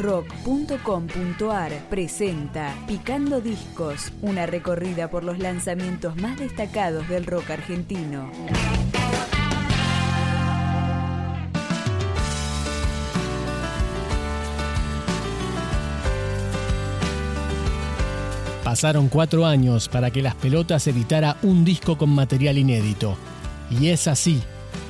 rock.com.ar presenta Picando Discos, una recorrida por los lanzamientos más destacados del rock argentino. Pasaron cuatro años para que Las Pelotas editara un disco con material inédito. Y es así,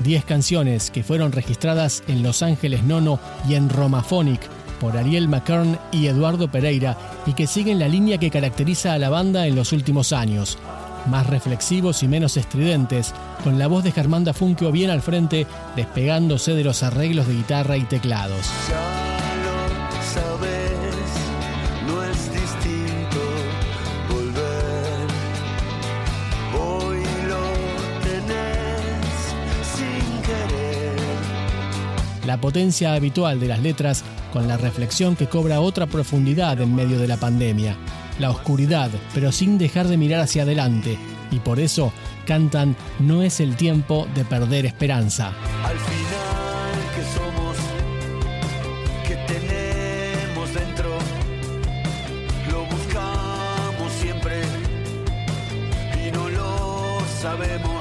10 canciones que fueron registradas en Los Ángeles Nono y en Romaphonic por Ariel McKern y Eduardo Pereira y que siguen la línea que caracteriza a la banda en los últimos años. Más reflexivos y menos estridentes, con la voz de Germán Dafunquio bien al frente, despegándose de los arreglos de guitarra y teclados. La potencia habitual de las letras con la reflexión que cobra otra profundidad en medio de la pandemia, la oscuridad, pero sin dejar de mirar hacia adelante, y por eso cantan No es el tiempo de perder esperanza. Al final que somos, que tenemos dentro, lo buscamos siempre y no lo sabemos,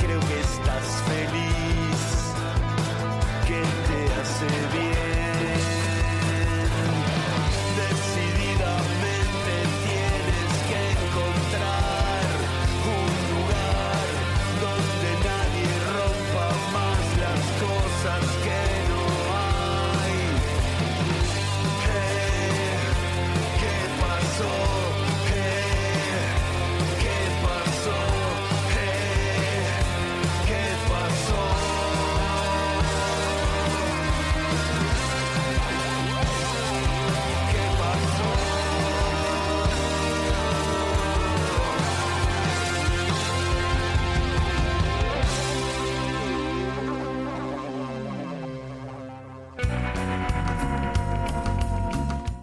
Creo que estás feliz.